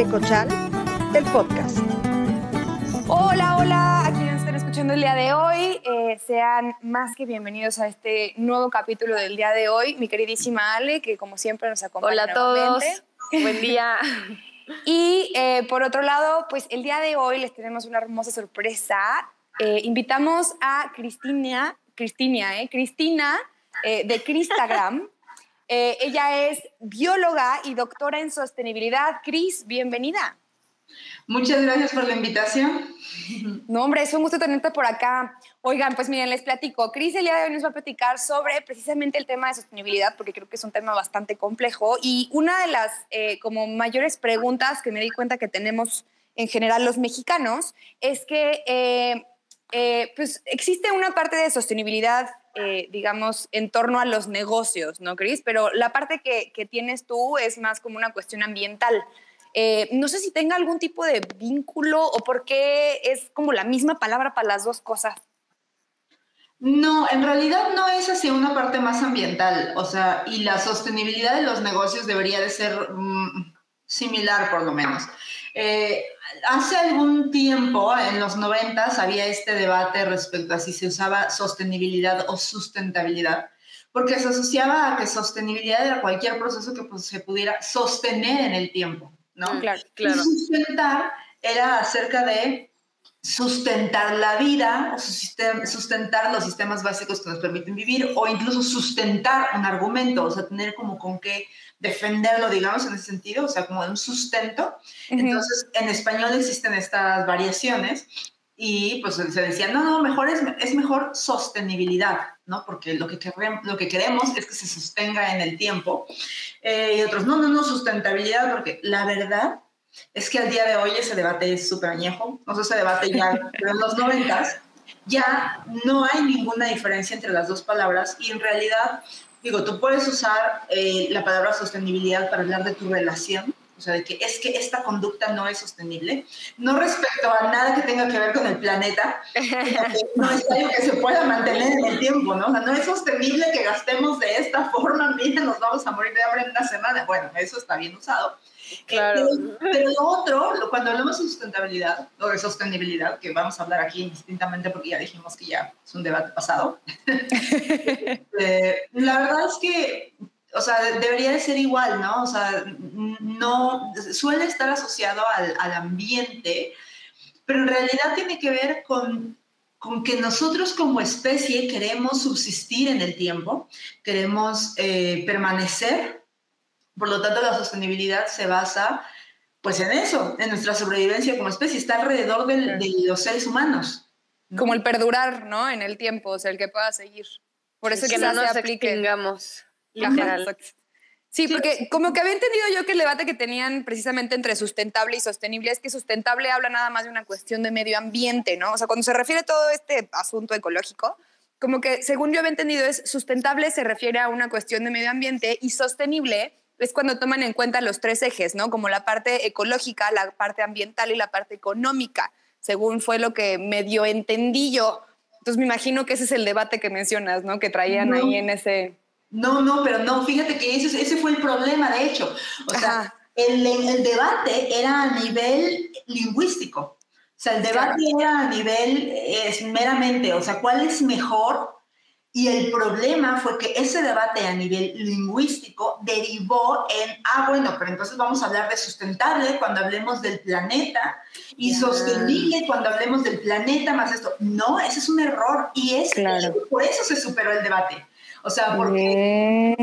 Tecochal, el podcast. Hola, hola, a quienes estén escuchando el día de hoy, eh, sean más que bienvenidos a este nuevo capítulo del día de hoy. Mi queridísima Ale, que como siempre nos acompaña. Hola a todos, buen día. Y eh, por otro lado, pues el día de hoy les tenemos una hermosa sorpresa. Eh, invitamos a Cristina, Cristina, ¿eh? Cristina de Cristagram. ella es bióloga y doctora en sostenibilidad. Cris, bienvenida. Muchas gracias por la invitación. No, hombre, es un gusto tenerte por acá. Oigan, pues miren, les platico. Cris el día de hoy nos va a platicar sobre precisamente el tema de sostenibilidad, porque creo que es un tema bastante complejo. Y una de las eh, como mayores preguntas que me di cuenta que tenemos en general los mexicanos es que eh, eh, pues existe una parte de sostenibilidad, digamos, en torno a los negocios, ¿no, Cris? Pero la parte que, que tienes tú es más como una cuestión ambiental. Eh, no sé si tenga algún tipo de vínculo o por qué es como la misma palabra para las dos cosas. No, en realidad no es hacia una parte más ambiental, o sea, y la sostenibilidad de los negocios debería de ser mm, similar por lo menos. Eh, hace algún tiempo, en los noventas, había este debate respecto a si se usaba sostenibilidad o sustentabilidad, porque se asociaba a que sostenibilidad era cualquier proceso que pues, se pudiera sostener en el tiempo. ¿no? Claro, claro. Y sustentar era acerca de sustentar la vida, sustentar los sistemas básicos que nos permiten vivir o incluso sustentar un argumento, o sea, tener como con qué defenderlo, digamos, en ese sentido, o sea, como un sustento. Entonces, en español existen estas variaciones y pues se decía, no, no, mejor es, es mejor sostenibilidad, ¿no? Porque lo que, queremos, lo que queremos es que se sostenga en el tiempo. Eh, y otros, no, no, no, sustentabilidad, porque la verdad es que al día de hoy ese debate es súper añejo, o sea, ese debate ya en los noventas, ya no hay ninguna diferencia entre las dos palabras y en realidad, digo, tú puedes usar eh, la palabra sostenibilidad para hablar de tu relación, o sea, de que es que esta conducta no es sostenible, no respecto a nada que tenga que ver con el planeta, no es algo que se pueda mantener en el tiempo, ¿no? O sea, no es sostenible que gastemos de esta forma, mira, nos vamos a morir de hambre en una semana. Bueno, eso está bien usado. Claro. Pero, lo otro, cuando hablamos de sustentabilidad o de sostenibilidad, que vamos a hablar aquí indistintamente porque ya dijimos que ya es un debate pasado, eh, la verdad es que o sea, debería de ser igual, ¿no? O sea, no, suele estar asociado al, al ambiente, pero en realidad tiene que ver con, con, que nosotros como especie queremos subsistir en el tiempo, queremos eh, permanecer, por lo tanto la sostenibilidad se basa pues en eso, en nuestra sobrevivencia como especie, está alrededor del, de los seres humanos. Como el perdurar, ¿no? En el tiempo, o sea, el que pueda seguir. Por eso que no nos extingamos. Sí, porque como que había entendido yo que el debate que tenían precisamente entre sustentable y sostenible es que sustentable habla nada más de una cuestión de medio ambiente, ¿no? O sea, cuando se refiere a todo este asunto ecológico, como que según yo había entendido es sustentable se refiere a una cuestión de medio ambiente y sostenible es cuando toman en cuenta los tres ejes, ¿no? Como la parte ecológica, la parte ambiental y la parte económica, según fue lo que medio entendí yo. Entonces me imagino que ese es el debate que mencionas, ¿no? Que traían ahí en ese... No, no, pero no, fíjate que ese, ese fue el problema, de hecho. O sea, el, el, debate era a nivel lingüístico. O sea, el debate era a nivel es meramente, o sea, ¿cuál es mejor? Y el problema fue que ese debate a nivel lingüístico derivó en, ah, bueno, pero entonces vamos a hablar de sustentable cuando hablemos del planeta y sostenible cuando hablemos del planeta más esto. No, ese es un error y es claro. por eso se superó el debate. O sea, porque.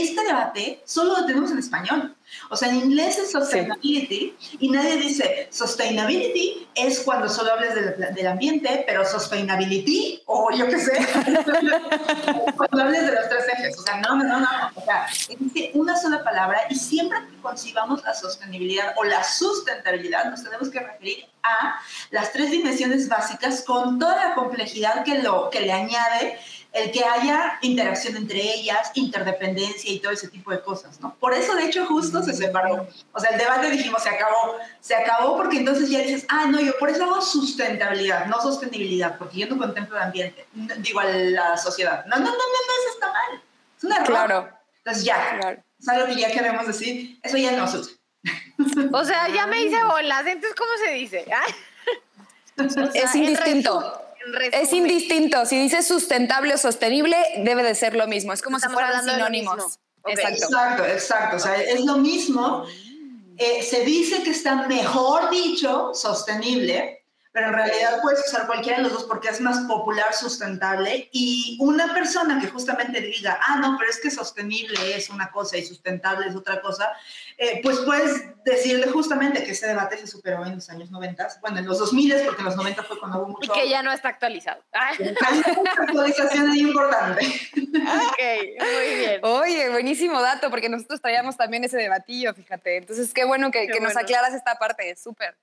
Este debate solo lo tenemos en español. O sea, en inglés es sustainability y nadie dice sustainability es cuando solo hables del, ambiente, pero sustainability o yo qué sé, cuando hables de los tres ejes. O sea, no, no, no. O sea, existe una sola palabra y siempre que concibamos la sostenibilidad o la sustentabilidad nos tenemos que referir a las tres dimensiones básicas con toda la complejidad que, lo, que le añade el que haya interacción entre ellas, interdependencia y todo ese tipo de cosas, ¿no? Por eso, de hecho, justo se separó. O sea, el debate dijimos, se acabó. Se acabó porque entonces ya dices, ah, no, yo por eso hago sustentabilidad, no sostenibilidad, porque yo no contemplo el ambiente, digo, a la sociedad. No, no, no, no, no, eso está mal. Es un error. Claro. Entonces ya, claro. es algo que ya queremos decir, eso ya no se usa. O sea, ya me hice bolas, entonces, ¿cómo se dice? es indistinto. Es indistinto. Si dices sustentable o sostenible, debe de ser lo mismo. Es como si fueran sinónimos. Exacto. Exacto, exacto. O sea, es lo mismo. Eh, se dice que está mejor dicho sostenible, pero en realidad puedes usar cualquiera de los dos porque es más popular, sustentable. Y una persona que justamente diga, ah, no, pero es que sostenible es una cosa y sustentable es otra cosa, eh, pues puedes decirle justamente que ese debate se superó en los años 90, bueno, en los 2000, porque en los 90 fue cuando hubo mucho... Y que ya no está actualizado. Hay una actualización ahí importante. Ok, muy bien. Oye, buenísimo dato, porque nosotros traíamos también ese debatillo, fíjate. Entonces, qué bueno que, que nos aclaras esta parte, súper.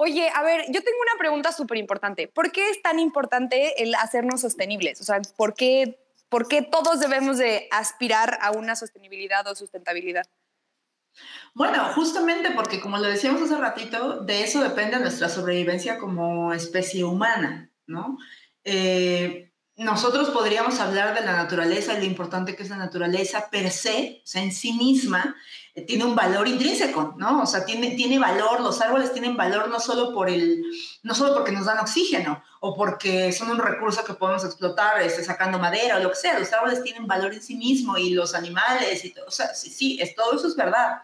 Oye, a ver, yo tengo una pregunta súper importante. ¿Por qué es tan importante el hacernos sostenibles? O sea, ¿por qué, ¿por qué todos debemos de aspirar a una sostenibilidad o sustentabilidad? Bueno, justamente porque como lo decíamos hace ratito, de eso depende nuestra sobrevivencia como especie humana, ¿no? Eh, nosotros podríamos hablar de la naturaleza y lo importante que es la naturaleza per se, o sea, en sí misma, tiene un valor intrínseco, ¿no? O sea, tiene, tiene valor, los árboles tienen valor no solo, por el, no solo porque nos dan oxígeno o porque son un recurso que podemos explotar este, sacando madera o lo que sea, los árboles tienen valor en sí mismo y los animales y todo, o sea, sí, sí, es, todo eso es verdad.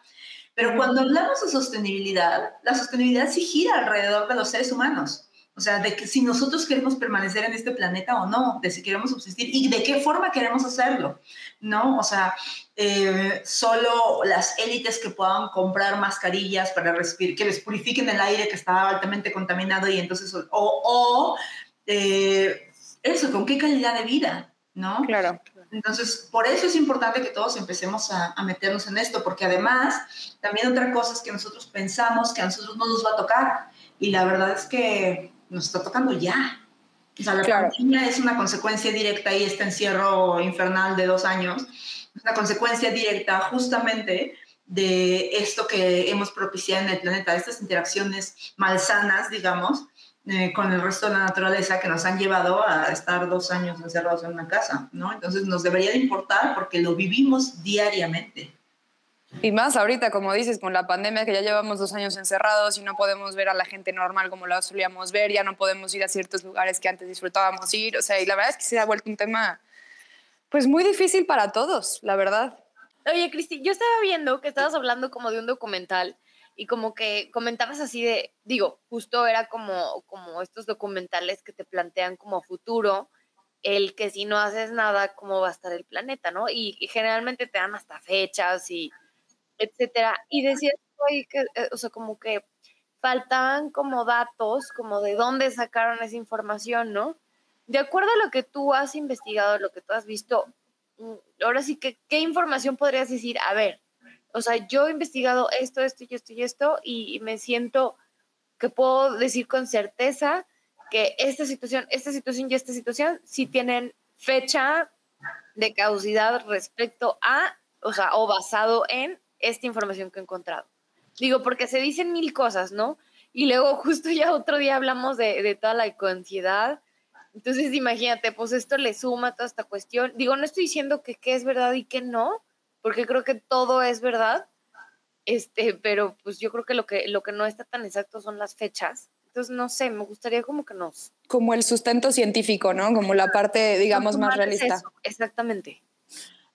Pero cuando hablamos de sostenibilidad, la sostenibilidad sí gira alrededor de los seres humanos. O sea, de que si nosotros queremos permanecer en este planeta o no, de si queremos subsistir y de qué forma queremos hacerlo, ¿no? O sea, eh, solo las élites que puedan comprar mascarillas para respirar, que les purifiquen el aire que está altamente contaminado y entonces, o, o eh, eso, con qué calidad de vida, ¿no? Claro. Entonces, por eso es importante que todos empecemos a, a, meternos en esto, porque además, también otra cosa es que nosotros pensamos que a nosotros no nos va a tocar. Y la verdad es que nos está tocando ya. O sea, la pandemia es una consecuencia directa y este encierro infernal de dos años es una consecuencia directa justamente de esto que hemos propiciado en el planeta, estas interacciones malsanas, digamos, eh, con el resto de la naturaleza que nos han llevado a estar dos años encerrados en una casa, ¿no? Entonces nos debería de importar porque lo vivimos diariamente. Y más ahorita, como dices, con la pandemia que ya llevamos dos años encerrados y no podemos ver a la gente normal como la solíamos ver, ya no podemos ir a ciertos lugares que antes disfrutábamos ir, o sea, y la verdad es que se ha vuelto un tema pues muy difícil para todos, la verdad. Oye, Cristi, yo estaba viendo que estabas hablando como de un documental y como que comentabas así de, digo, justo era como, como estos documentales que te plantean como futuro, el que si no haces nada, cómo va a estar el planeta, ¿no? Y, generalmente te dan hasta fechas y etcétera. Y decías que, eh, o sea, como que faltaban como datos, como de dónde sacaron esa información, ¿no? De acuerdo a lo que tú has investigado, lo que tú has visto, mm, ahora sí que, ¿qué información podrías decir? A ver, o sea, yo he investigado esto, esto y esto y esto, y me siento que puedo decir con certeza que esta situación, esta situación y esta situación sí tienen fecha de caducidad respecto a, o sea, o basado en esta información que he encontrado. Digo, porque se dicen mil cosas, ¿no? Y luego justo ya otro día hablamos de, de toda la ansiedad. Entonces, imagínate, pues esto le suma toda esta cuestión. Digo, no estoy diciendo que qué es verdad y qué no, porque creo que todo es verdad. Este, pero pues yo creo que lo que lo que no está tan exacto son las fechas. Entonces, no sé, me gustaría como que nos como el sustento científico, ¿no? Como la parte, digamos, más realista. exactamente.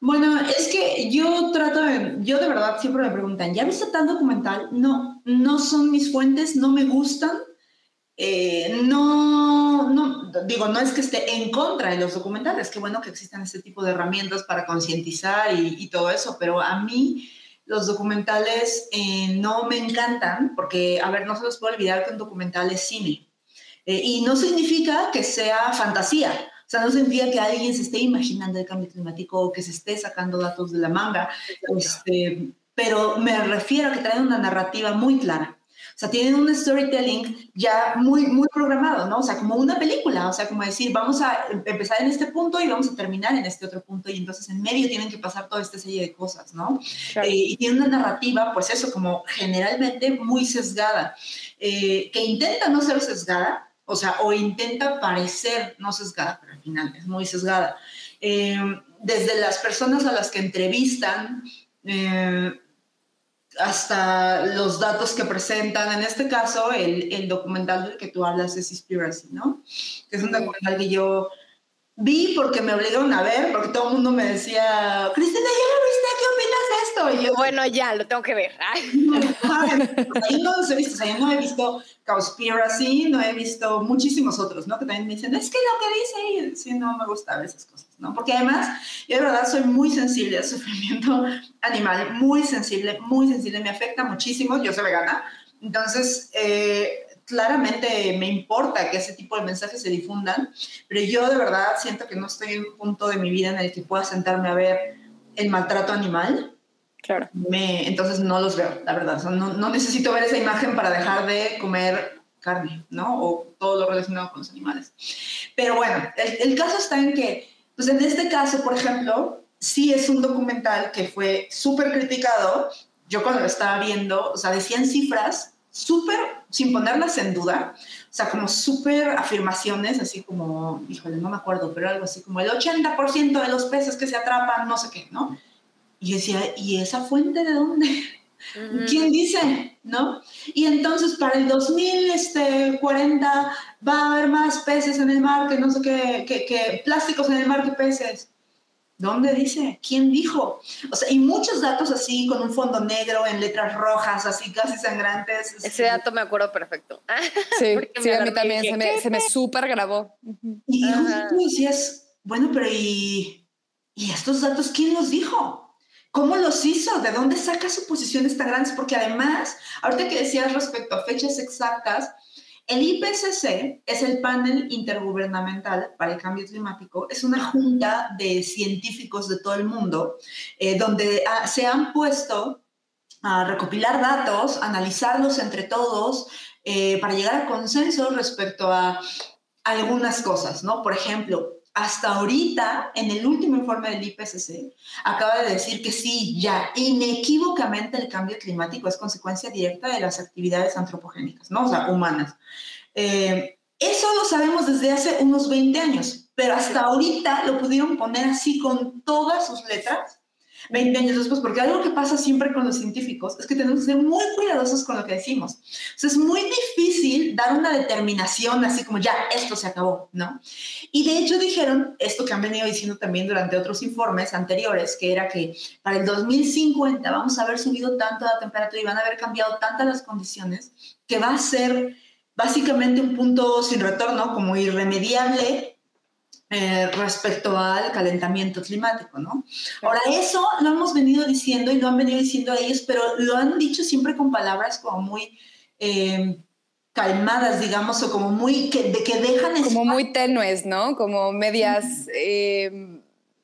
Bueno, es que yo trato de, yo de verdad siempre me preguntan, ¿ya viste tal documental? No, no son mis fuentes, no me gustan. Eh, no, no, digo, no es que esté en contra de los documentales, qué bueno que existan este tipo de herramientas para concientizar y, todo eso, pero a mí los documentales eh, no me encantan porque, a ver, no se los puede olvidar que un documental es cine. Eh, y no significa que sea fantasía. O sea, no significa que alguien se esté imaginando el cambio climático o que se esté sacando datos de la manga, este, pero me refiero a que traen una narrativa muy clara. O sea, tienen un storytelling ya muy, muy programado, ¿no? O sea, como una película, o sea, como decir, vamos a empezar en este punto y vamos a terminar en este otro punto, y entonces en medio tienen que pasar toda esta serie de cosas, ¿no? Eh, y tiene una narrativa, pues eso, como generalmente muy sesgada, eh, que intenta no ser sesgada, o sea, o intenta parecer no sesgada, pero al final es muy sesgada. Eh, desde las personas a las que entrevistan, eh, hasta los datos que presentan. En este caso, el, el documental del que tú hablas es Conspiracy, ¿no? Que es un documental que yo vi porque me obligaron a ver, porque todo el mundo me decía, Cristina, ¿ya lo esto? Y yo, bueno, ya, lo tengo que ver. Ahí no los he visto, o sea, yo no he visto Conspiracy, no he visto muchísimos otros, ¿no? Que también me dicen, es que lo que dice, sí, no me gusta esas cosas, ¿no? Porque además, yo de verdad soy muy sensible al sufrimiento animal, muy sensible, muy sensible, me afecta muchísimo, yo soy vegana, entonces, eh, claramente me importa que ese tipo de mensajes se difundan, pero yo de verdad siento que no estoy en un punto de mi vida en el que pueda sentarme a ver el maltrato animal. Claro. Me, entonces no los veo, la verdad. no, necesito ver esa imagen para dejar de comer carne, ¿no? O todo lo relacionado con los animales. Pero bueno, el, el caso está en que, pues en este caso, por ejemplo, sí es un documental que fue súper criticado. Yo cuando lo estaba viendo, o sea, decían cifras súper, sin ponerlas en duda, o sea, como súper afirmaciones, así como, híjole, no me acuerdo, pero algo así como el 80% de los peces que se atrapan, no sé qué, ¿no? Y decía, ¿y esa fuente de dónde? ¿Quién dice? ¿No? Y entonces para el 2040 este, va a haber más peces en el mar que no sé qué, que, que plásticos en el mar que peces. ¿Dónde dice? ¿Quién dijo? O sea, y muchos datos así con un fondo negro en letras rojas, así casi sangrantes. Ese dato me acuerdo perfecto. Sí, sí a mí también se me, se me súper grabó. Y tú decías, bueno, pero ¿y, ¿y estos datos quién los dijo? ¿Cómo los hizo? ¿De dónde saca suposiciones tan grandes? Porque además, ahorita que decías respecto a fechas exactas, el IPCC es el panel intergubernamental para el cambio climático. Es una junta de científicos de todo el mundo eh, donde ah, se han puesto a recopilar datos, analizarlos entre todos eh, para llegar a consenso respecto a algunas cosas, ¿no? Por ejemplo, hasta ahorita, en el último informe del IPCC, acaba de decir que sí, ya inequívocamente el cambio climático es consecuencia directa de las actividades antropogénicas, ¿no? O sea, humanas. Eh, eso lo sabemos desde hace unos 20 años, pero hasta ahorita lo pudieron poner así con todas sus letras 20 años después, porque algo que pasa siempre con los científicos es que tenemos que ser muy cuidadosos con lo que decimos. O sea, es muy difícil dar una determinación así como ya, esto se acabó, ¿no? Y de hecho dijeron esto que han venido diciendo también durante otros informes anteriores, que era que para el 2050 vamos a haber subido tanto la temperatura y van a haber cambiado tantas las condiciones que va a ser básicamente un punto sin retorno, como irremediable eh, respecto al calentamiento climático, ¿no? Ahora, eso lo hemos venido diciendo y lo han venido diciendo ellos, pero lo han dicho siempre con palabras como muy eh, calmadas, digamos, o como muy, que, de que dejan... Como muy tenues, ¿no? Como medias... Eh,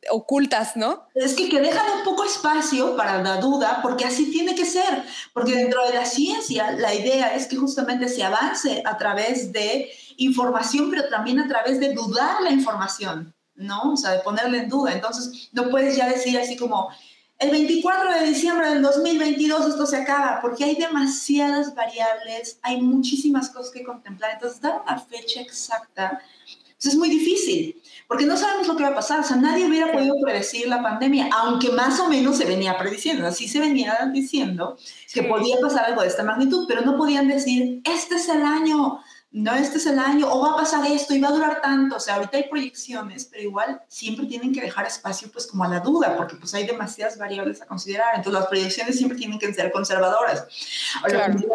ocultas, ¿no? Es que, que dejan un poco espacio para la duda, porque así tiene que ser, porque dentro de la ciencia la idea es que justamente se avance a través de información, pero también a través de dudar la información, ¿no? O sea, de ponerla en duda. Entonces, no puedes ya decir así como, el 24 de diciembre del 2022 esto se acaba, porque hay demasiadas variables, hay muchísimas cosas que contemplar. Entonces, dar una fecha exacta pues, es muy difícil, porque no sabemos lo que va a pasar. O sea, nadie hubiera podido predecir la pandemia, aunque más o menos se venía prediciendo. Así se venía diciendo que podía pasar algo de esta magnitud, pero no podían decir, este es el año no, este es el año, o va a pasar esto y va a durar tanto. O sea, ahorita hay proyecciones, pero igual siempre tienen que dejar espacio pues como a la duda, porque pues hay demasiadas variables a considerar. Entonces las proyecciones siempre tienen que ser conservadoras.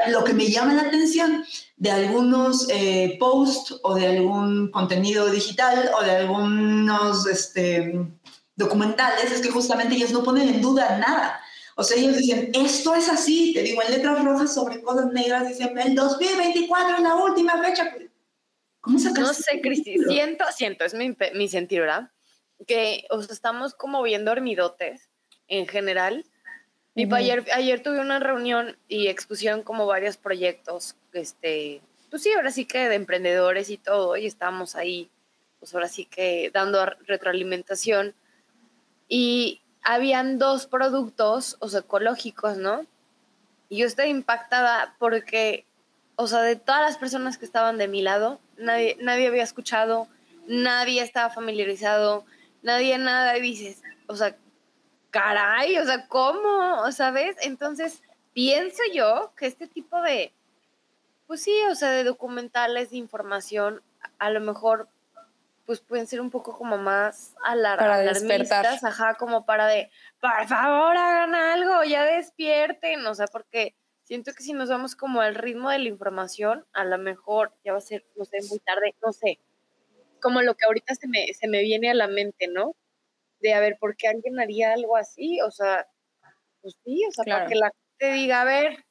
lo, que me llama la atención de algunos eh, posts o de algún contenido digital o de algunos este, documentales es que justamente ellos no ponen en duda nada. O sea, ellos dicen, esto es así, te digo, en letras rojas sobre cosas negras, dicen, el 2024 es la última fecha. ¿Cómo sacas? No sé, Cristi, siento, siento, es mi, mi sentir, ¿verdad? Que o sea, estamos como viendo hormidotes en general. Y ayer, ayer tuve una reunión y expusieron como varios proyectos, este, pues sí, ahora sí que de emprendedores y todo, y estábamos ahí, pues ahora sí que dando retroalimentación. Y habían dos productos, o sea, ecológicos, ¿no? Y yo estoy impactada porque, o sea, de todas las personas que estaban de mi lado, nadie, nadie había escuchado, nadie estaba familiarizado, nadie nada, y dices, o sea, caray, o sea, ¿cómo? ¿Sabes? Entonces, pienso yo que este tipo de, pues sí, o sea, de documentales, de información, a lo mejor pues pueden ser un poco como más alar Para alarmistas, despertar. ajá, como para de, por favor, hagan algo, ya despierten, o sea, porque siento que si nos vamos como al ritmo de la información, a lo mejor ya va a ser, no sé, muy tarde, no sé, como lo que ahorita se me, se me viene a la mente, ¿no? De a ver, ¿por qué alguien haría algo así? O sea, pues sí, o sea, Claro. para que la gente diga, a ver,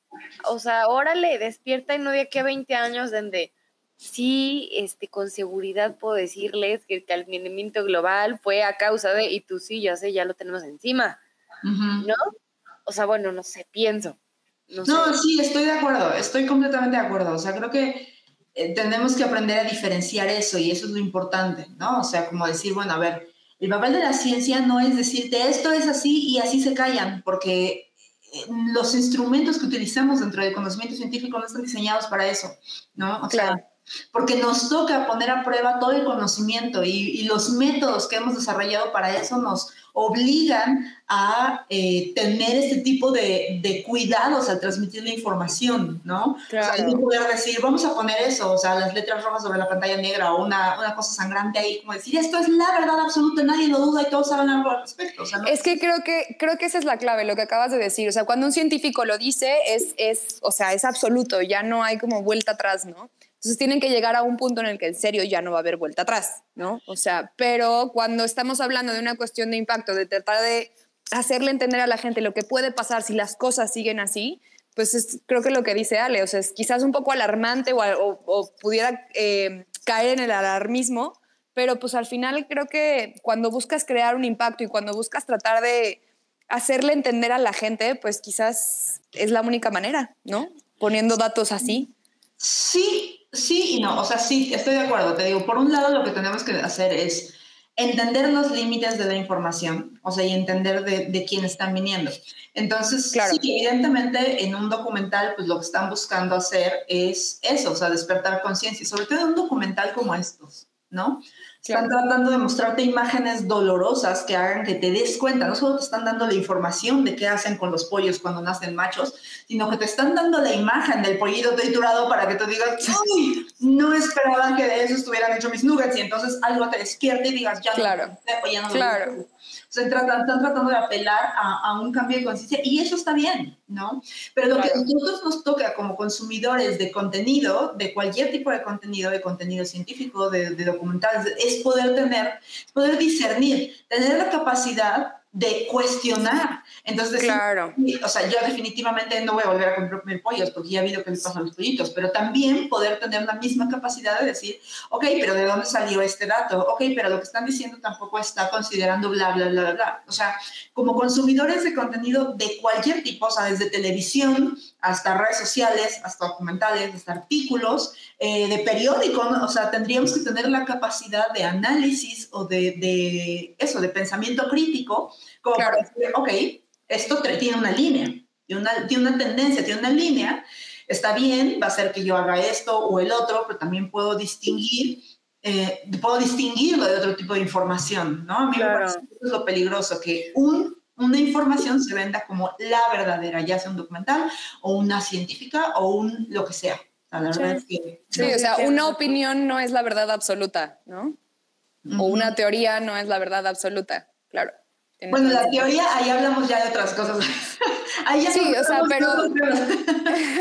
o sea, órale, despierta y no de aquí a 20 años donde sí, este, con seguridad puedo decirles que el calentamiento global fue a causa de, y tú sí, ya sé, ya lo tenemos encima. ¿no? O sea, bueno, no sé, pienso. No, No, sé. sí, estoy de acuerdo, estoy completamente de acuerdo. O sea, creo que eh, tenemos que aprender a diferenciar eso y eso es lo importante, ¿no? O sea, como decir, bueno, a ver, el papel de la ciencia no es decirte esto es así y así se callan, porque eh, los instrumentos que utilizamos dentro del conocimiento científico no están diseñados para eso, ¿no? O Claro. sea, porque nos toca poner a prueba todo el conocimiento y, y los métodos que hemos desarrollado para eso nos obligan a eh, tener este tipo de, de cuidados al transmitir la información, ¿no? O sea, Claro. no poder decir, vamos a poner eso, o sea, las letras rojas sobre la pantalla negra o una, una cosa sangrante ahí, como decir, esto es la verdad absoluta, nadie lo duda y todos saben algo al respecto. O sea, no- Es que creo que creo que esa es la clave, lo que acabas de decir. O sea, cuando un científico lo dice, es, es, o sea, es absoluto, ya no hay como vuelta atrás, ¿no? Entonces tienen que llegar a un punto en el que en serio ya no va a haber vuelta atrás, ¿no? O sea, pero cuando estamos hablando de una cuestión de impacto, de tratar de hacerle entender a la gente lo que puede pasar si las cosas siguen así, pues es, creo que lo que dice Ale, o sea, es quizás un poco alarmante o, pudiera eh, caer en el alarmismo, pero pues al final creo que cuando buscas crear un impacto y cuando buscas tratar de hacerle entender a la gente, pues quizás es la única manera, ¿no? Poniendo datos así. Sí, sí y no. O sea, sí, estoy de acuerdo. Te digo, por un lado lo que tenemos que hacer es entender los límites de la información, o sea, y entender de, de quién están viniendo. Entonces, Claro. sí, evidentemente en un documental, pues lo que están buscando hacer es eso, o sea, despertar conciencia, sobre todo en un documental como estos, ¿no? Están tratando de mostrarte imágenes dolorosas que hagan que te des cuenta, no solo te están dando la información de qué hacen con los pollos cuando nacen machos, sino que te están dando la imagen del pollito triturado para que tú digas, ¡Uy! No esperaban que de eso estuvieran hechos mis nuggets y entonces algo te despierte y digas, ya Claro. no, ya no lo Claro. Digo". O sea, tratan- están tratando de apelar a, a un cambio de conciencia y eso está bien, ¿no? Pero lo que Claro. a nosotros nos toca como consumidores de contenido, de cualquier tipo de contenido, de contenido científico, de, de documentales, es poder tener, poder discernir, tener la capacidad de cuestionar. Entonces, Claro. o sea, yo definitivamente no voy a volver a comprar pollos porque ya vi lo que le pasa a los pollitos, pero también poder tener la misma capacidad de decir, ok, pero ¿de dónde salió este dato? Ok, pero lo que están diciendo tampoco está considerando bla, bla, bla, bla, bla. O sea, como consumidores de contenido de cualquier tipo, o sea, desde televisión hasta redes sociales, hasta documentales, hasta artículos, eh, de periódico, ¿no? o sea, tendríamos que tener la capacidad de análisis o de, de eso, de pensamiento crítico, como Claro. para decir, ok, esto tiene una línea, tiene una, tiene una tendencia, tiene una línea, está bien, va a ser que yo haga esto o el otro, pero también puedo distinguir, eh, puedo distinguirlo de otro tipo de información, ¿no? A mí me Claro. parece que eso es lo peligroso, que un, una información se venda como la verdadera, ya sea un documental o una científica o un lo que sea. O sea, la verdad es que... Sí, no. o sea, una opinión no es la verdad absoluta, ¿no? O Ujú. una teoría no es la verdad absoluta, claro. Bueno, la teoría, ahí hablamos ya de otras cosas. ahí ya Sí, o sea, pero- temas.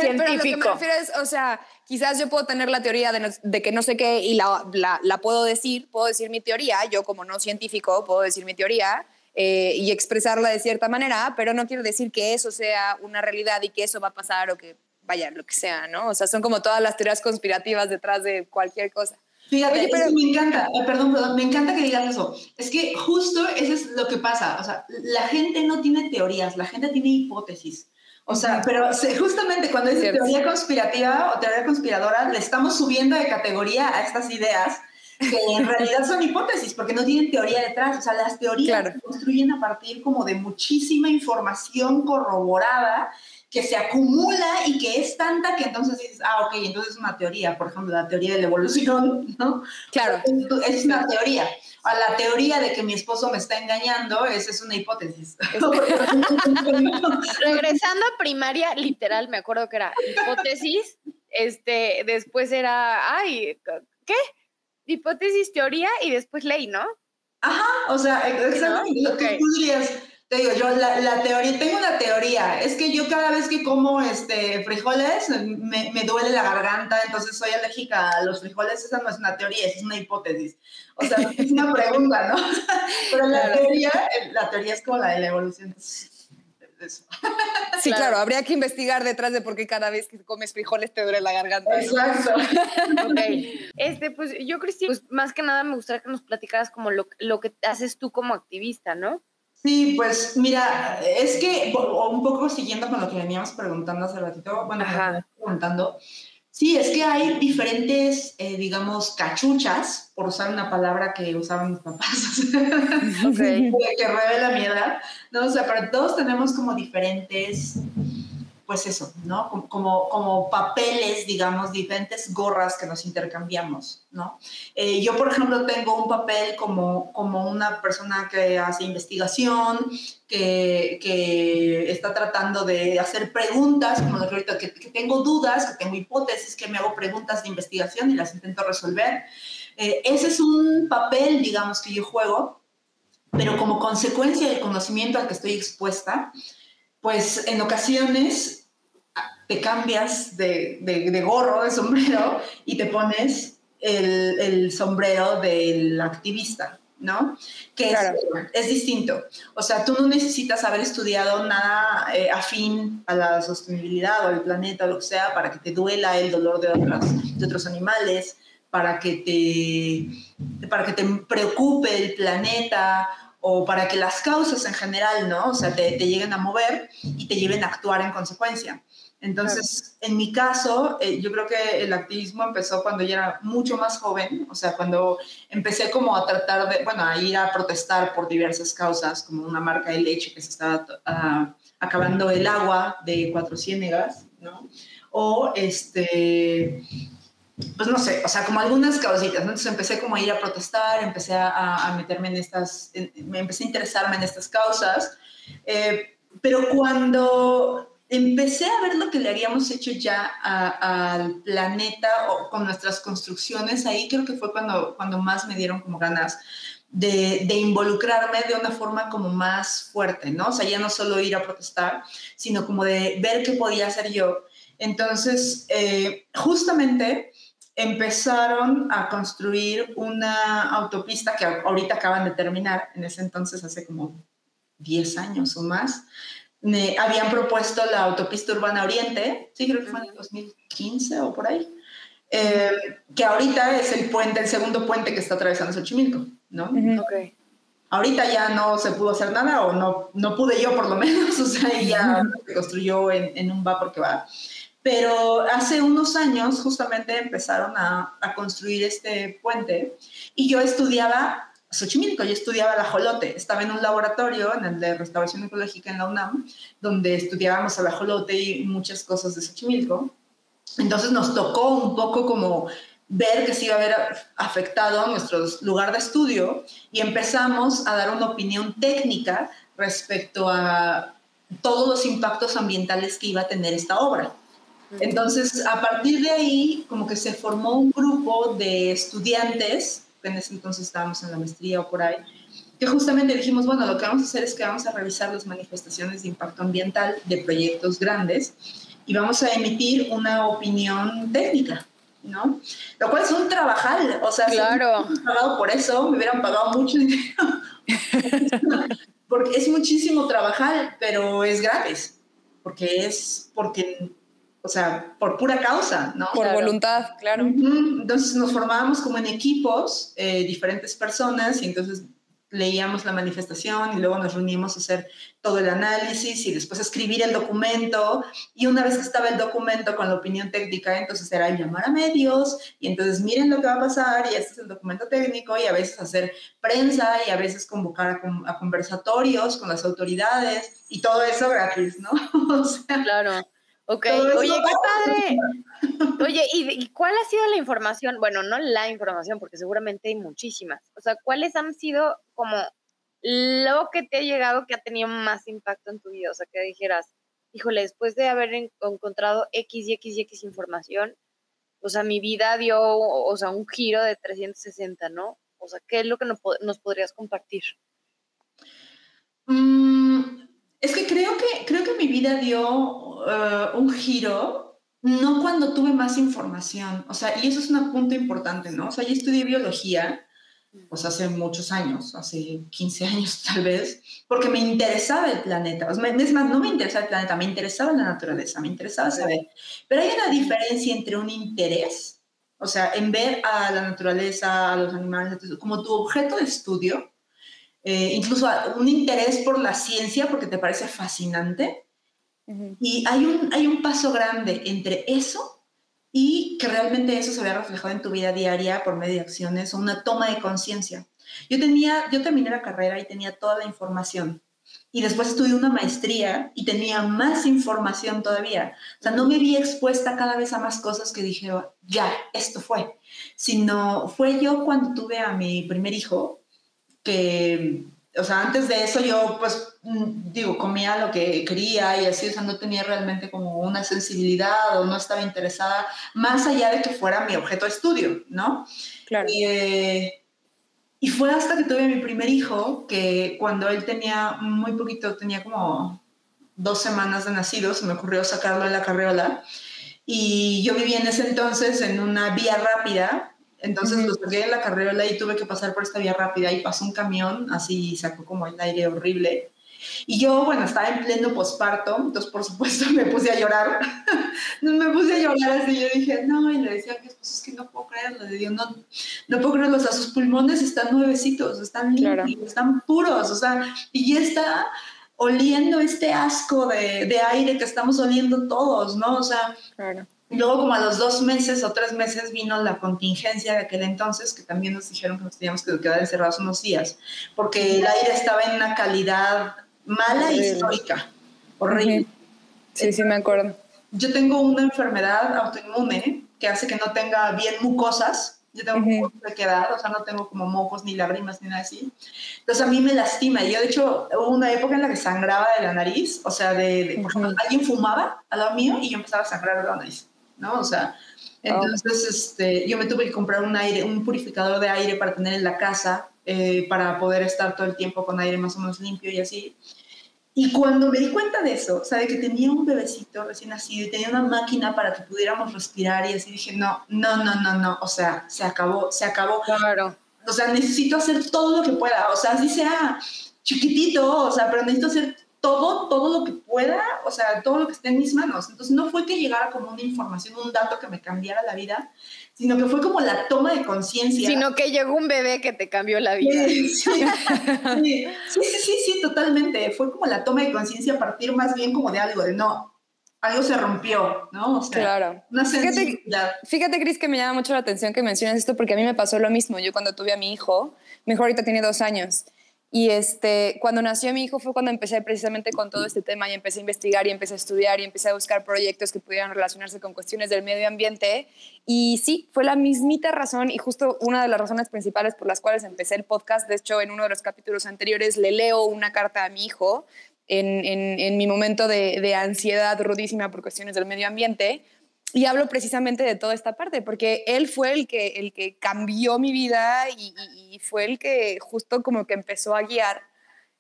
Pero lo que me Científico. refiero es, o sea, quizás yo puedo tener la teoría de, no- de que no sé qué y la, la, la puedo decir, puedo decir mi teoría, yo como no científico puedo decir mi teoría eh, y expresarla de cierta manera, pero no quiero decir que eso sea una realidad y que eso va a pasar o que vaya, lo que sea, ¿no? O sea, son como todas las teorías conspirativas detrás de cualquier cosa. Fíjate, Oye, pero- me encanta, eh, perdón, perdón, me encanta que digas eso. Es que justo eso es lo que pasa. O sea, la gente no tiene teorías, la gente tiene hipótesis. O sea, pero justamente cuando Cierto. teoría conspirativa o teoría conspiradora, le estamos subiendo de categoría a estas ideas que en realidad son hipótesis, porque no tienen teoría detrás. O sea, las teorías se construyen a partir como de muchísima información corroborada que se acumula y que es tanta que entonces dices, ah, ok, entonces es una teoría, por ejemplo, la teoría de la evolución, ¿no? Claro. Es, una teoría. A la teoría de que mi esposo me está engañando, esa es una hipótesis. Regresando a primaria, literal, me acuerdo que era hipótesis, este, después era, ay, ¿qué? Hipótesis, teoría y después ley, ¿no? Ajá, o sea, exactamente. Lo que tú dirías, te digo, yo la, teoría, tengo una teoría, es que yo cada vez que como este, frijoles me, me, duele la garganta, entonces soy alérgica a los frijoles, esa no es una teoría, es una hipótesis. O sea, es una pregunta, ¿no? Pero la teoría, la teoría es como la de la evolución. Sí, claro. habría que investigar detrás de por qué cada vez que comes frijoles te duele la garganta. Exacto. Este, pues yo, Cristina, pues más que nada me gustaría que nos platicaras como lo, lo que haces tú como activista, ¿no? Sí, pues mira, es que un poco siguiendo con lo que veníamos preguntando hace ratito, bueno, preguntando, sí, es que hay diferentes, eh, digamos, cachuchas, por usar una palabra que usaban mis papás, que revela mi edad, ¿no? O sea, pero todos tenemos como diferentes pues eso, ¿no? Como, como papeles, digamos, diferentes gorras que nos intercambiamos, ¿no? Eh, yo, por ejemplo, tengo un papel como, como una persona que hace investigación, que, que está tratando de hacer preguntas, como lo que ahorita, que, tengo dudas, que tengo hipótesis, que me hago preguntas de investigación y las intento resolver. Eh, ese es un papel, digamos, que yo juego, pero como consecuencia del conocimiento al que estoy expuesta, pues en ocasiones te cambias de, de, gorro, de sombrero, y te pones el, el sombrero del activista, ¿no? Que es, es, distinto. O sea, tú no necesitas haber estudiado nada eh, afín a la sostenibilidad o al planeta o lo que sea para que te duela el dolor de, otras, de otros animales, para que, te, para que te preocupe el planeta o para que las causas en general, ¿no? O sea, te, te lleguen a mover y te lleven a actuar en consecuencia. Entonces, en mi caso, eh, yo creo que el activismo empezó cuando yo era mucho más joven, o sea, cuando empecé como a tratar de, bueno, a ir a protestar por diversas causas, como una marca de leche que se estaba ah, acabando el agua de Cuatro Ciénegas, ¿no? O este, pues no sé, o sea, como algunas causitas, ¿no? Entonces empecé como a ir a protestar, empecé a, meterme en estas, me empecé a interesarme en estas causas, eh, pero cuando empecé a ver lo que le habíamos hecho ya al planeta o con nuestras construcciones, ahí creo que fue cuando, cuando más me dieron como ganas de, de, involucrarme de una forma como más fuerte, ¿no? O sea, ya no solo ir a protestar, sino como de ver qué podía hacer yo. Entonces, eh, justamente empezaron a construir una autopista que ahorita acaban de terminar, en ese entonces hace como 10 años o más, me habían propuesto la autopista urbana Oriente, sí, creo que fue en el 2015 o por ahí, eh, que ahorita es el puente, el segundo puente que está atravesando Xochimilco, ¿no? Ahorita ya no se pudo hacer nada, o no, no pude yo por lo menos, o sea, ya se construyó en, en, un va porque va. Pero hace unos años justamente empezaron a, a construir este puente y yo estudiaba Xochimilco, yo estudiaba el ajolote, estaba en un laboratorio, en el de restauración ecológica en la UNAM, donde estudiábamos el ajolote y muchas cosas de Xochimilco. Entonces nos tocó un poco como ver que se iba a ver afectado nuestro lugar de estudio y empezamos a dar una opinión técnica respecto a todos los impactos ambientales que iba a tener esta obra. Entonces, a partir de ahí, como que se formó un grupo de estudiantes en ese entonces estábamos en la maestría o por ahí, que justamente dijimos, bueno, lo que vamos a hacer es que vamos a revisar las manifestaciones de impacto ambiental de proyectos grandes y vamos a emitir una opinión técnica, ¿no? Lo cual es un trabajal, o sea, claro. si me pagado por eso, me hubieran pagado mucho dinero. porque es muchísimo trabajar, pero es gratis, porque es porque o sea, por pura causa, ¿no? Por voluntad, claro. Entonces nos formábamos como en equipos, eh, diferentes personas, y entonces leíamos la manifestación y luego nos reuníamos a hacer todo el análisis y después escribir el documento. Y una vez que estaba el documento con la opinión técnica, entonces era llamar a medios y entonces miren lo que va a pasar y este es el documento técnico y a veces hacer prensa y a veces convocar a, conversatorios con las autoridades y todo eso gratis, ¿no? o sea, claro. Ok, oye, qué padre. Oye, ¿y, cuál ha sido la información? Bueno, no la información, porque seguramente hay muchísimas. O sea, ¿cuáles han sido como lo que te ha llegado que ha tenido más impacto en tu vida? O sea, que dijeras, híjole, después de haber encontrado X y X y X información, o sea, mi vida dio, o sea, un giro de 360, ¿no? O sea, ¿qué es lo que nos, podrías compartir? Mm, es que creo que, creo que mi vida dio eh, un giro, no cuando tuve más información, o sea, y eso es un punto importante, ¿no? O sea, yo estudié biología, pues hace muchos años, hace 15 años tal vez, porque me interesaba el planeta. O sea, es más, no me interesaba el planeta, me interesaba la naturaleza, me interesaba saber. Pero hay una diferencia entre un interés, o sea, en ver a la naturaleza, a los animales, como tu objeto de estudio, eh, incluso un interés por la ciencia porque te parece fascinante. Y hay un, hay un paso grande entre eso y que realmente eso se vea reflejado en tu vida diaria por medio de acciones o una toma de conciencia. Yo tenía, yo terminé la carrera y tenía toda la información. Y después estudié una maestría y tenía más información todavía. O sea, no me vi expuesta cada vez a más cosas que dije, ya, esto fue. Sino fue yo cuando tuve a mi primer hijo, que, o sea, antes de eso yo, pues, mm, digo, comía lo que quería y así, o sea, no tenía realmente como una sensibilidad o no estaba interesada, más allá de que fuera mi objeto de estudio, ¿no? Claro. Y, eh, y fue hasta que tuve mi primer hijo, que cuando él tenía muy poquito, tenía como dos semanas de nacido, se me ocurrió sacarlo de la carriola. Y yo vivía en ese entonces en una vía rápida entonces lo saqué en la carrera y tuve que pasar por esta vía rápida y pasó un camión, así sacó como el aire horrible. Y yo, bueno, estaba en pleno posparto, entonces por supuesto me puse a llorar. me puse a llorar así, yo dije, no, y le decía que pues, es que no puedo creerlo, le digo, no, no puedo creerlo, o sea, sus pulmones están nuevecitos, están limpios, están puros, o sea, y ya está oliendo este asco de, de, aire que estamos oliendo todos, ¿no? O sea, claro. Luego, como a los dos meses o tres meses, vino la contingencia de aquel entonces, que también nos dijeron que nos teníamos que quedar encerrados unos días, porque el aire estaba en una calidad mala y histórica. Horrible. Sí, sí, me acuerdo. Yo tengo una enfermedad autoinmune que hace que no tenga bien mucosas. Yo tengo uh -huh. quedar, o sea, no tengo como mocos ni lágrimas ni nada así. Entonces a mí me lastima. Yo, de hecho, hubo una época en la que sangraba de la nariz, o sea, de, por ejemplo, alguien fumaba al lado mío y yo empezaba a sangrar de la nariz. ¿No? O sea, entonces este, yo me tuve que comprar un aire, un purificador de aire para tener en la casa, eh, para poder estar todo el tiempo con aire más o menos limpio y así. Y cuando me di cuenta de eso, o sea, de que tenía un bebecito recién nacido y tenía una máquina para que pudiéramos respirar y así dije, no, no, no, no, no, o sea, se acabó, se acabó. Claro. O sea, necesito hacer todo lo que pueda, o sea, así sea chiquitito, o sea, pero necesito hacer todo, todo lo que pueda, o sea, todo lo que esté en mis manos. Entonces no fue que llegara como una información, un dato que me cambiara la vida, sino que fue como la toma de conciencia. Sino que llegó un bebé que te cambió la vida. Sí, sí, sí, sí, sí, totalmente. Fue como la toma de conciencia a partir más bien como de algo, de no, algo se rompió, ¿no? O sea, claro. Una fíjate, fíjate, Cris, que me llama mucho la atención que mencionas esto porque a mí me pasó lo mismo. Yo cuando tuve a mi hijo, mi hijo ahorita tiene dos años, y este, cuando nació mi hijo fue cuando empecé precisamente con todo este tema y empecé a investigar y empecé a estudiar y empecé a buscar proyectos que pudieran relacionarse con cuestiones del medio ambiente. Y sí, fue la mismita razón y justo una de las razones principales por las cuales empecé el podcast. De hecho, en uno de los capítulos anteriores le leo una carta a mi hijo en, en, mi momento de, de ansiedad rudísima por cuestiones del medio ambiente y hablo precisamente de toda esta parte, porque él fue el que, el que cambió mi vida y, fue el que justo como que empezó a guiar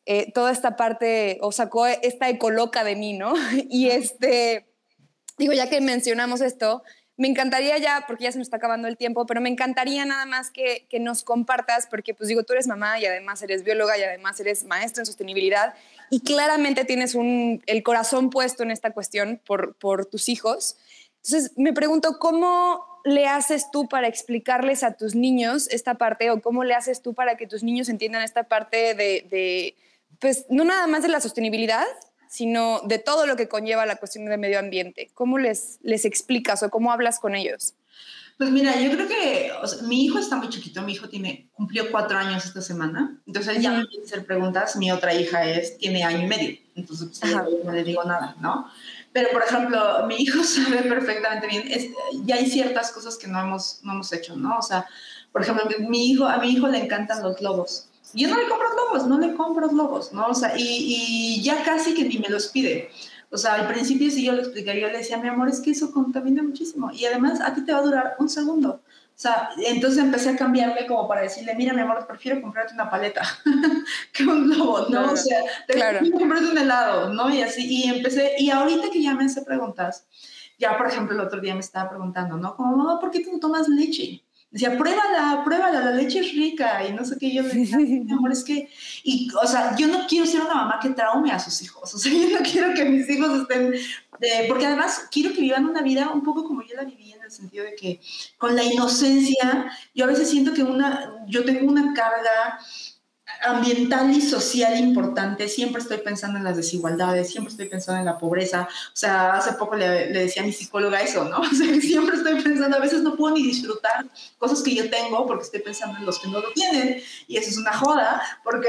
eh, toda esta parte, o sacó esta ecoloca de mí, ¿no? Y este, digo, ya que mencionamos esto, me encantaría ya, porque ya se nos está acabando el tiempo, pero me encantaría nada más que, que nos compartas, porque pues digo, tú eres mamá y además eres bióloga y además eres maestra en sostenibilidad y claramente tienes un, el corazón puesto en esta cuestión por, por tus hijos. Entonces, me pregunto, ¿cómo le haces tú para explicarles a tus niños esta parte o cómo le haces tú para que tus niños entiendan esta parte de, de pues, no nada más de la sostenibilidad, sino de todo lo que conlleva la cuestión del medio ambiente? ¿Cómo les, les explicas o cómo hablas con ellos? Pues mira, yo creo que mi hijo está muy chiquito, mi hijo tiene, cumplió cuatro años esta semana, entonces él ya no quiere hacer preguntas, mi otra hija es, tiene año y medio, entonces pues, no le digo nada, ¿no? Pero, por ejemplo, mi hijo sabe perfectamente bien, es, ya hay ciertas cosas que no hemos, no hemos hecho, ¿no? O sea, por ejemplo, mi hijo, a mi hijo le encantan los lobos. Yo no le compro lobos, no le compro lobos, ¿no? O sea, y, y ya casi que ni me los pide. O sea, al principio sí yo le explicaría, yo le decía, mi amor, es que eso contamina muchísimo y además a ti te va a durar un segundo. O sea, entonces empecé a cambiarle como para decirle, mira, mi amor, prefiero comprarte una paleta que un globo, ¿no? O sea, te claro. comprarte un helado, ¿no? Y así, y empecé, y ahorita que ya me hace preguntas, ya, por ejemplo, el otro día me estaba preguntando, ¿no? Como, mamá, ¿por qué tú no tomas leche? Decía, pruébala, pruébala, la leche es rica y no sé qué. Yo le decía, mi amor, es que, y, o sea, yo no quiero ser una mamá que traume a sus hijos. O sea, yo no quiero que mis hijos estén, porque además quiero que vivan una vida un poco como yo la viví, el sentido de que con la inocencia, yo a veces siento que una, yo tengo una carga ambiental y social importante. Siempre estoy pensando en las desigualdades, siempre estoy pensando en la pobreza. O sea, hace poco le, le decía a mi psicóloga eso, ¿no? O sea, siempre estoy pensando, a veces no puedo ni disfrutar cosas que yo tengo porque estoy pensando en los que no lo tienen. Y eso es una joda, porque...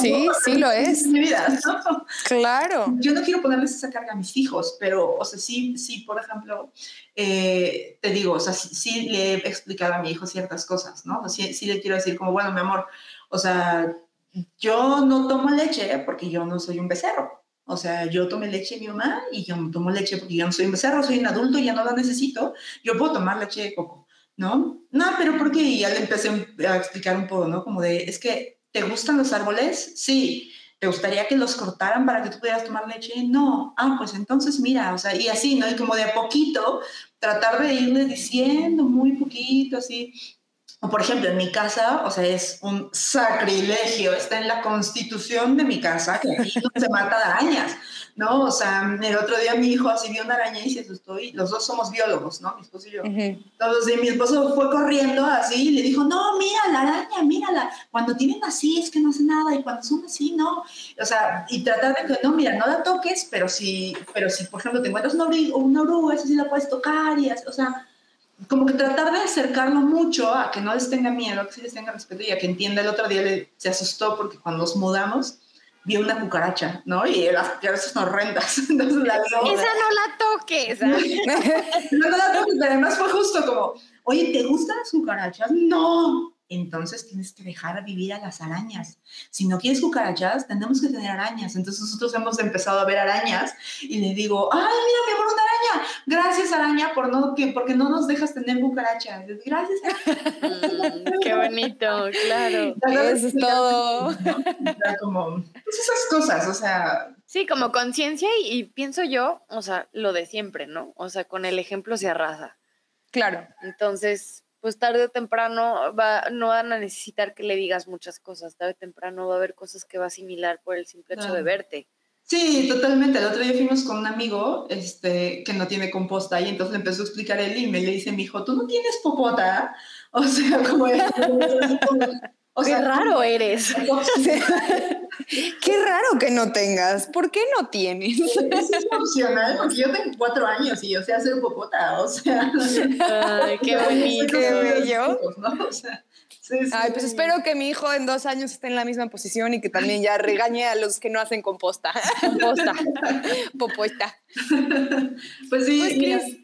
Sí, sí lo es. Mi vida, ¿no? Claro. Yo no quiero ponerles esa carga a mis hijos, pero, o sea, sí, sí, por ejemplo, eh, te digo, o sea, sí, le he explicado a mi hijo ciertas cosas, ¿no? O sea, sí, sí le quiero decir como, bueno, mi amor, o sea, yo no tomo leche porque yo no soy un becerro. O sea, yo tomé leche de mi mamá y yo no tomo leche porque yo no soy un becerro, soy un adulto y ya no la necesito. Yo puedo tomar leche de coco, ¿no? No, pero porque ya le empecé a explicar un poco, ¿no? Como de, es que, ¿te gustan los árboles? Sí. ¿Te gustaría que los cortaran para que tú pudieras tomar leche? No. Ah, pues entonces mira, o sea, y así, ¿no? Y como de a poquito, tratar de irle diciendo muy poquito, así, o por ejemplo, en mi casa, o sea, es un sacrilegio, está en la constitución de mi casa que aquí no se mata arañas, ¿no? O sea, el otro día mi hijo así vio una araña y se asustó y los dos somos biólogos, ¿no? Mi esposo y yo. Entonces mi esposo fue corriendo así y le dijo, no, mira la araña, mírala. Cuando tienen así es que no hace nada y cuando son así, no. O sea, y tratar de que, no, mira, no la toques, pero si, pero si por ejemplo, te encuentras una oruga, esa sí la puedes tocar y, o sea, como que tratar de acercarlo mucho a que no les tenga miedo, a que sí les tenga respeto y a que entienda. El otro día le, se asustó porque cuando nos mudamos vio una cucaracha, ¿no? Y las cucarachas son horrendas. Entonces la Esa no la toques. no, no la toques, pero además fue justo como, oye, ¿te gustan las cucarachas? No entonces tienes que dejar vivir a las arañas. Si no quieres cucarachas, tenemos que tener arañas. Entonces nosotros hemos empezado a ver arañas y le digo, ay, mira, mi amor, una araña. Gracias, araña, por no, que, porque no nos dejas tener cucarachas. Gracias. Mm, qué bonito, claro. Eso es todo. como, pues esas cosas, o sea... Sí, como conciencia y, y pienso yo, o sea, lo de siempre, ¿no? O sea, con el ejemplo se arrasa. Claro. Entonces, pues tarde o temprano va, no van a necesitar que le digas muchas cosas, tarde o temprano va a haber cosas que va a asimilar por el simple hecho de verte. Sí, totalmente. El otro día fuimos con un amigo este, que no tiene composta y entonces le empezó a explicar él y me le dice mi hijo, ¿tú no tienes popota? O sea, como... o sea, Qué raro eres. Qué raro que no tengas. ¿Por qué no tienes? Es opcional, porque yo tengo cuatro años y yo sé hacer popota, o sea. Ay, qué bonito. Qué bello. Ay, pues espero que mi hijo en dos años esté en la misma posición y que también ya regañe a los que no hacen composta. Composta. Poposta. Pues sí. Pues,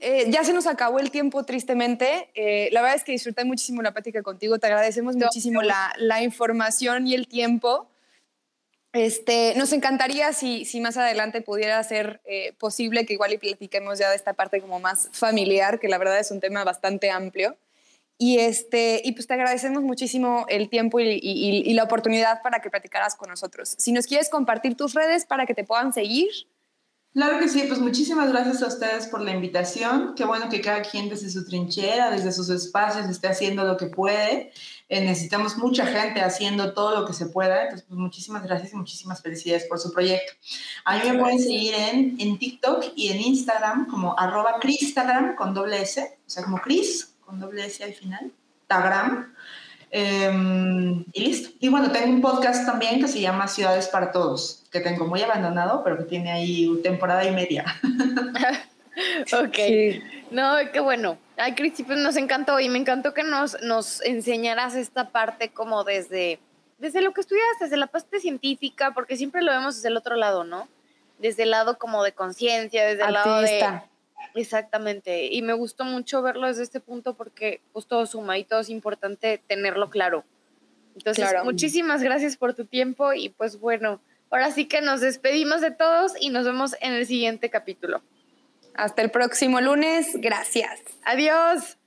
eh, ya se nos acabó el tiempo, tristemente. Eh, la verdad es que disfruté muchísimo la plática contigo. Te agradecemos muchísimo la, la información y el tiempo. Este, nos encantaría si, si más adelante pudiera ser eh, posible que igual y platiquemos ya de esta parte como más familiar, que la verdad es un tema bastante amplio. Y, este, y pues te agradecemos muchísimo el tiempo y, y, la oportunidad para que platicaras con nosotros. Si nos quieres compartir tus redes para que te puedan seguir. Claro que sí, pues muchísimas gracias a ustedes por la invitación. Qué bueno que cada quien desde su trinchera, desde sus espacios, esté haciendo lo que puede. Eh, necesitamos mucha gente haciendo todo lo que se pueda. Entonces, pues muchísimas gracias y muchísimas felicidades por su proyecto. A mí me pueden seguir en, en TikTok y en Instagram como arroba Cristagram con doble S, o sea, como Cris con doble S al final, Tagram. Em, y listo. Y bueno, tengo un podcast también que se llama Ciudades para Todos, que tengo muy abandonado, pero que tiene ahí temporada y media. ok. No, qué bueno. Ay, Cristi, pues nos encantó y me encantó que nos, nos enseñaras esta parte como desde, desde lo que estudias, desde la parte científica, porque siempre lo vemos desde el otro lado, ¿no? Desde el lado como de conciencia, desde el lado de Exactamente, y me gustó mucho verlo desde este punto porque pues todo suma y todo es importante tenerlo claro. Entonces, muchísimas gracias por tu tiempo y pues bueno, ahora sí que nos despedimos de todos y nos vemos en el siguiente capítulo. Hasta el próximo lunes, gracias. Adiós.